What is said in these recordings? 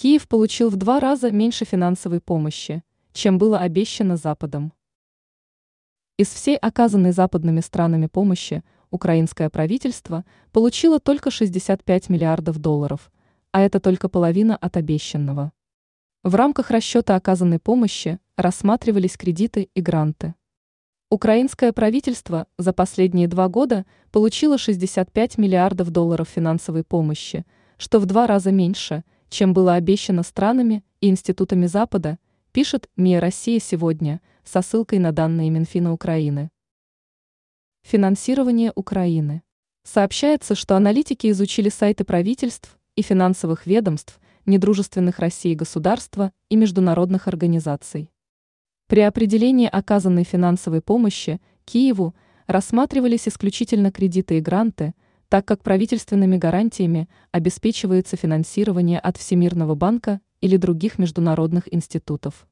Киев получил в два раза меньше финансовой помощи, чем было обещано Западом. Из всей оказанной западными странами помощи украинское правительство получило только 65 миллиардов долларов, а это только половина от обещанного. В рамках расчета оказанной помощи рассматривались кредиты и гранты. Украинское правительство за последние два года получило 65 миллиардов долларов финансовой помощи, что в два раза меньше, чем было обещано странами и институтами Запада, пишет МИА «Россия сегодня» со ссылкой на данные Минфина Украины. Финансирование Украины. Сообщается, что аналитики изучили сайты правительств и финансовых ведомств недружественных России государства и международных организаций. При определении оказанной финансовой помощи Киеву рассматривались исключительно кредиты и гранты, так как правительственными гарантиями обеспечивается финансирование от Всемирного банка или других международных институтов.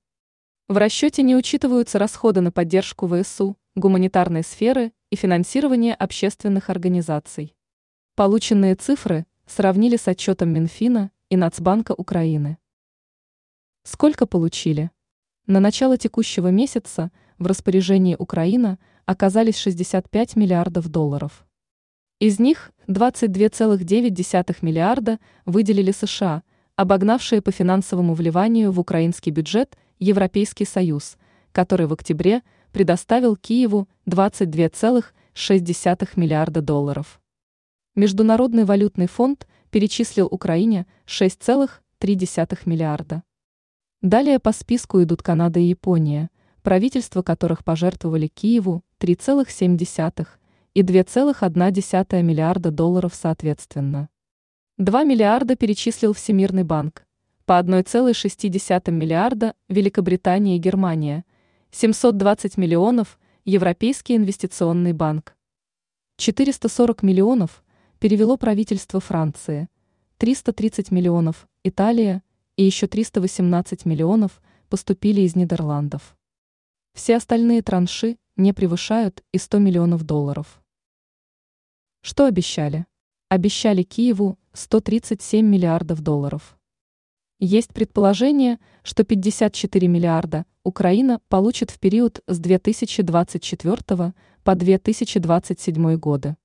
В расчете не учитываются расходы на поддержку ВСУ, гуманитарной сферы и финансирование общественных организаций. Полученные цифры сравнили с отчетом Минфина и Нацбанка Украины. Сколько получили? На начало текущего месяца в распоряжении Украина оказались 65 миллиардов долларов. Из них 22,9 миллиарда выделили США, обогнавшие по финансовому вливанию в украинский бюджет Европейский Союз, который в октябре предоставил Киеву 22,6 миллиарда долларов. Международный валютный фонд перечислил Украине 6,3 миллиарда. Далее по списку идут Канада и Япония, правительства которых пожертвовали Киеву 3,7 и 2,1 миллиарда долларов соответственно. 2 миллиарда перечислил Всемирный банк, по 1,6 миллиарда Великобритания и Германия, 720 миллионов Европейский инвестиционный банк. 440 миллионов перевело правительство Франции, 330 миллионов Италия, и еще 318 миллионов поступили из Нидерландов. Все остальные транши не превышают и 100 миллионов долларов. Что обещали? Обещали Киеву 137 миллиардов долларов. Есть предположение, что 54 миллиарда Украина получит в период с 2024 по 2027 годы.